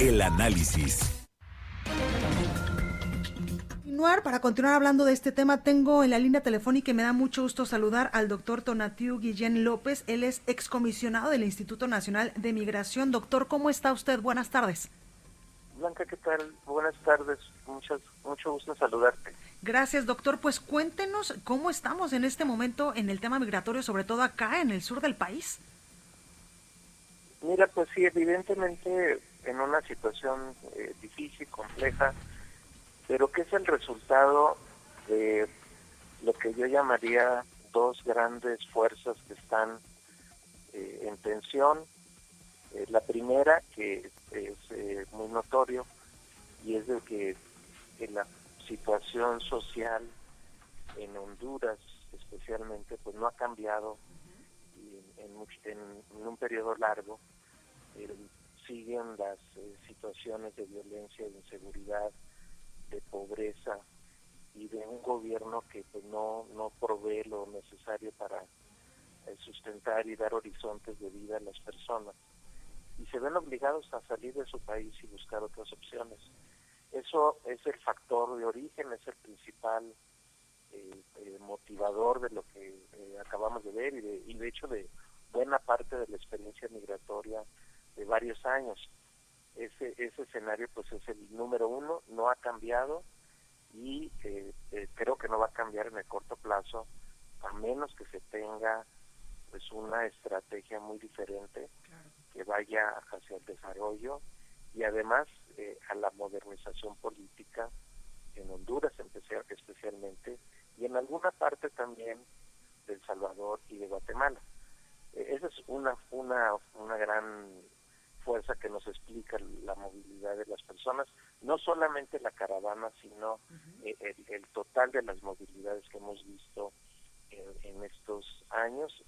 El análisis. continuar, para continuar hablando de este tema, tengo en la línea telefónica y me da mucho gusto saludar al doctor Tonatiu Guillén López. Él es excomisionado del Instituto Nacional de Migración. Doctor, ¿cómo está usted? Buenas tardes. Blanca, ¿qué tal? Buenas tardes. Muchas, mucho gusto saludarte. Gracias, doctor. Pues cuéntenos cómo estamos en este momento en el tema migratorio, sobre todo acá en el sur del país. Mira, pues sí, evidentemente en una situación eh, difícil, compleja, pero que es el resultado de lo que yo llamaría dos grandes fuerzas que están eh, en tensión. Eh, la primera, que es eh, muy notorio, y es de que la situación social en Honduras especialmente pues no ha cambiado en, en, en un periodo largo. Siguen las situaciones de violencia, de inseguridad, de pobreza y de un gobierno que pues no no provee lo necesario para eh, sustentar y dar horizontes de vida a las personas. Y se ven obligados a salir de su país y buscar otras opciones. Eso es el factor de origen es el principal eh, eh, motivador de lo que eh, acabamos de ver y de, y de hecho de buena parte de la experiencia migratoria de varios años ese, ese escenario pues es el número uno, no ha cambiado y eh, eh, creo que no va a cambiar en el corto plazo a menos que se tenga pues una estrategia muy diferente claro. que vaya hacia el desarrollo y además eh, a la modernización política en Honduras especial, especialmente y en alguna parte también de El Salvador y de Guatemala. Eh, esa es una, una, una gran fuerza que nos explica la movilidad de las personas, no solamente la caravana, sino uh -huh. el, el, total de las movilidades que hemos visto en, en, estos años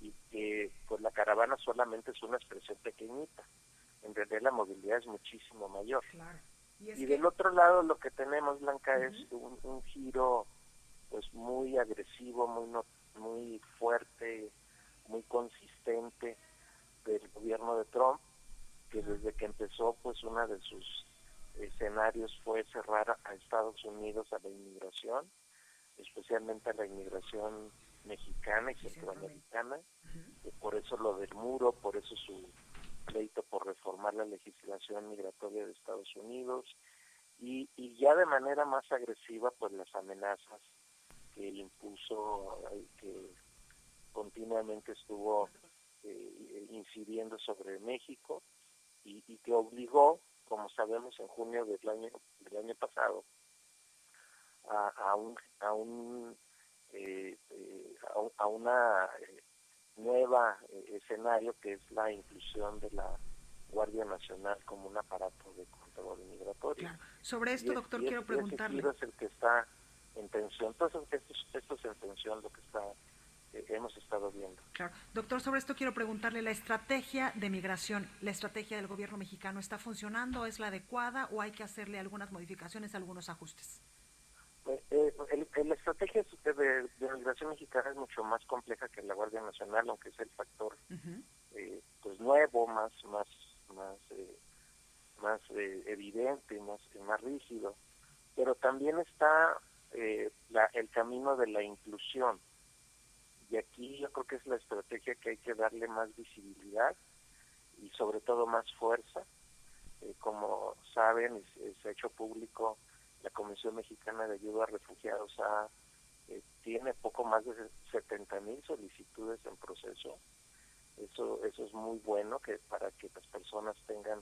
y que pues la caravana solamente es una expresión pequeñita, en realidad la movilidad es muchísimo mayor. Claro. Y, y del otro lado lo que tenemos, Blanca, uh -huh. es un, un, giro pues muy agresivo, muy, no, muy fuerte, muy consistente del gobierno de Trump, que desde que empezó pues una de sus escenarios fue cerrar a Estados Unidos a la inmigración, especialmente a la inmigración mexicana y centroamericana, por eso lo del muro, por eso su pleito por reformar la legislación migratoria de Estados Unidos y, y ya de manera más agresiva pues las amenazas que impuso, que continuamente estuvo eh, incidiendo sobre México y, y, que obligó, como sabemos, en junio del año del año pasado, a, a un a un eh, eh, a, a, una eh, nueva eh, escenario que es la inclusión de la Guardia Nacional como un aparato de control migratorio. Claro. Sobre esto, y doctor, es, quiero preguntarle. es el que está en tensión. Entonces, esto, esto es en tensión lo que está eh, hemos estado viendo. Claro. Doctor, sobre esto quiero preguntarle, ¿la estrategia de migración, la estrategia del gobierno mexicano está funcionando, es la adecuada o hay que hacerle algunas modificaciones, algunos ajustes? Eh, eh, el, el, la estrategia de, de, migración mexicana es mucho más compleja que la Guardia Nacional, aunque es el factor uh -huh. eh, pues nuevo, más más más eh, más evidente, más más rígido, pero también está la, el camino de la inclusión y aquí yo creo que es la estrategia que hay que darle más visibilidad y sobre todo más fuerza. Eh, como saben, se, ha hecho público, la Comisión Mexicana de Ayuda a Refugiados ha, eh, tiene poco más de 70 mil solicitudes en proceso. Eso, eso es muy bueno que para que las personas tengan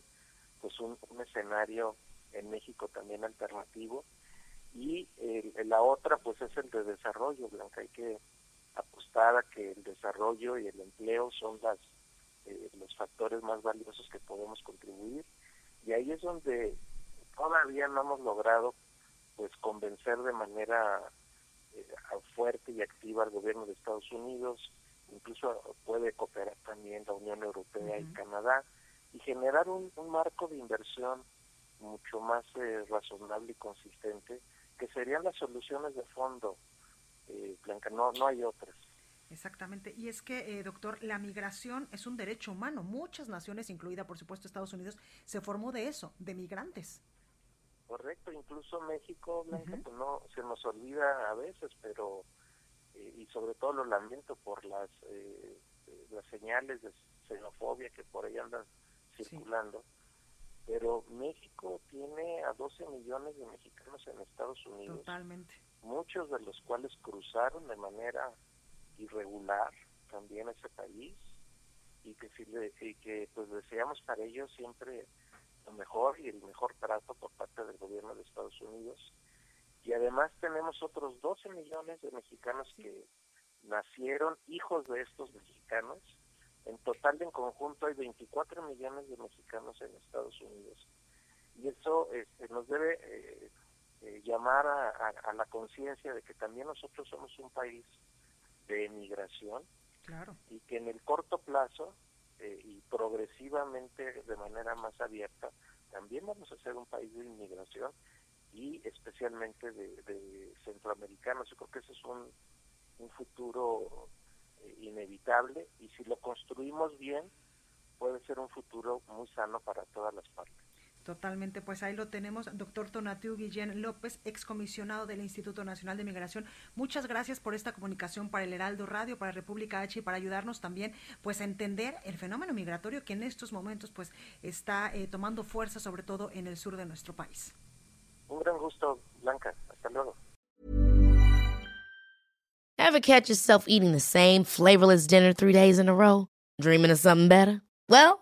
pues un, un escenario en México también alternativo. Y eh, la otra pues es el de desarrollo, Blanca. Hay que apostar a que el desarrollo y el empleo son las eh, los factores más valiosos que podemos contribuir. Y ahí es donde todavía no hemos logrado pues convencer de manera eh, fuerte y activa al gobierno de Estados Unidos, incluso puede cooperar también la Unión Europea y Canadá y generar un, marco de inversión mucho más eh, razonable y consistente, que serían las soluciones de fondo, eh, Blanca, no, no hay otras. Exactamente. Y es que, eh, doctor, la migración es un derecho humano. Muchas naciones, incluida por supuesto Estados Unidos, se formó de eso, de migrantes. Correcto, incluso México, Blanca, pues no se nos olvida a veces, pero eh, y sobre todo lo lamento por las eh, las señales de xenofobia que por ahí andan circulando. Pero México tiene a 12 millones de mexicanos en Estados Unidos. Totalmente. Muchos de los cuales cruzaron de manera irregular también ese país y que, y que pues deseamos para ellos siempre lo mejor y el mejor trato por parte del gobierno de Estados Unidos. Y además tenemos otros 12 millones de mexicanos que nacieron hijos de estos mexicanos. En total, en conjunto, hay 24 millones de mexicanos en Estados Unidos. Y eso este, nos debe eh, eh, llamar a la conciencia de que también nosotros somos un país de emigración claro. y que en el corto plazo eh, y progresivamente de manera más abierta también vamos a ser un país de inmigración y especialmente de, centroamericanos. Yo creo que ese es un, un futuro eh, inevitable y si lo construimos bien puede ser un futuro muy sano para todas las partes. Totalmente, pues ahí lo tenemos, doctor Tonatiu Guillén López, excomisionado del Instituto Nacional de Migración. Muchas gracias por esta comunicación para el Heraldo Radio, para República H y para ayudarnos también pues a entender el fenómeno migratorio que en estos momentos pues está eh, tomando fuerza sobre todo en el sur de nuestro país. Un gran gusto, Blanca. Hasta luego. Ever catch yourself eating the same flavorless dinner three days in a row? Dreaming of something better? Well,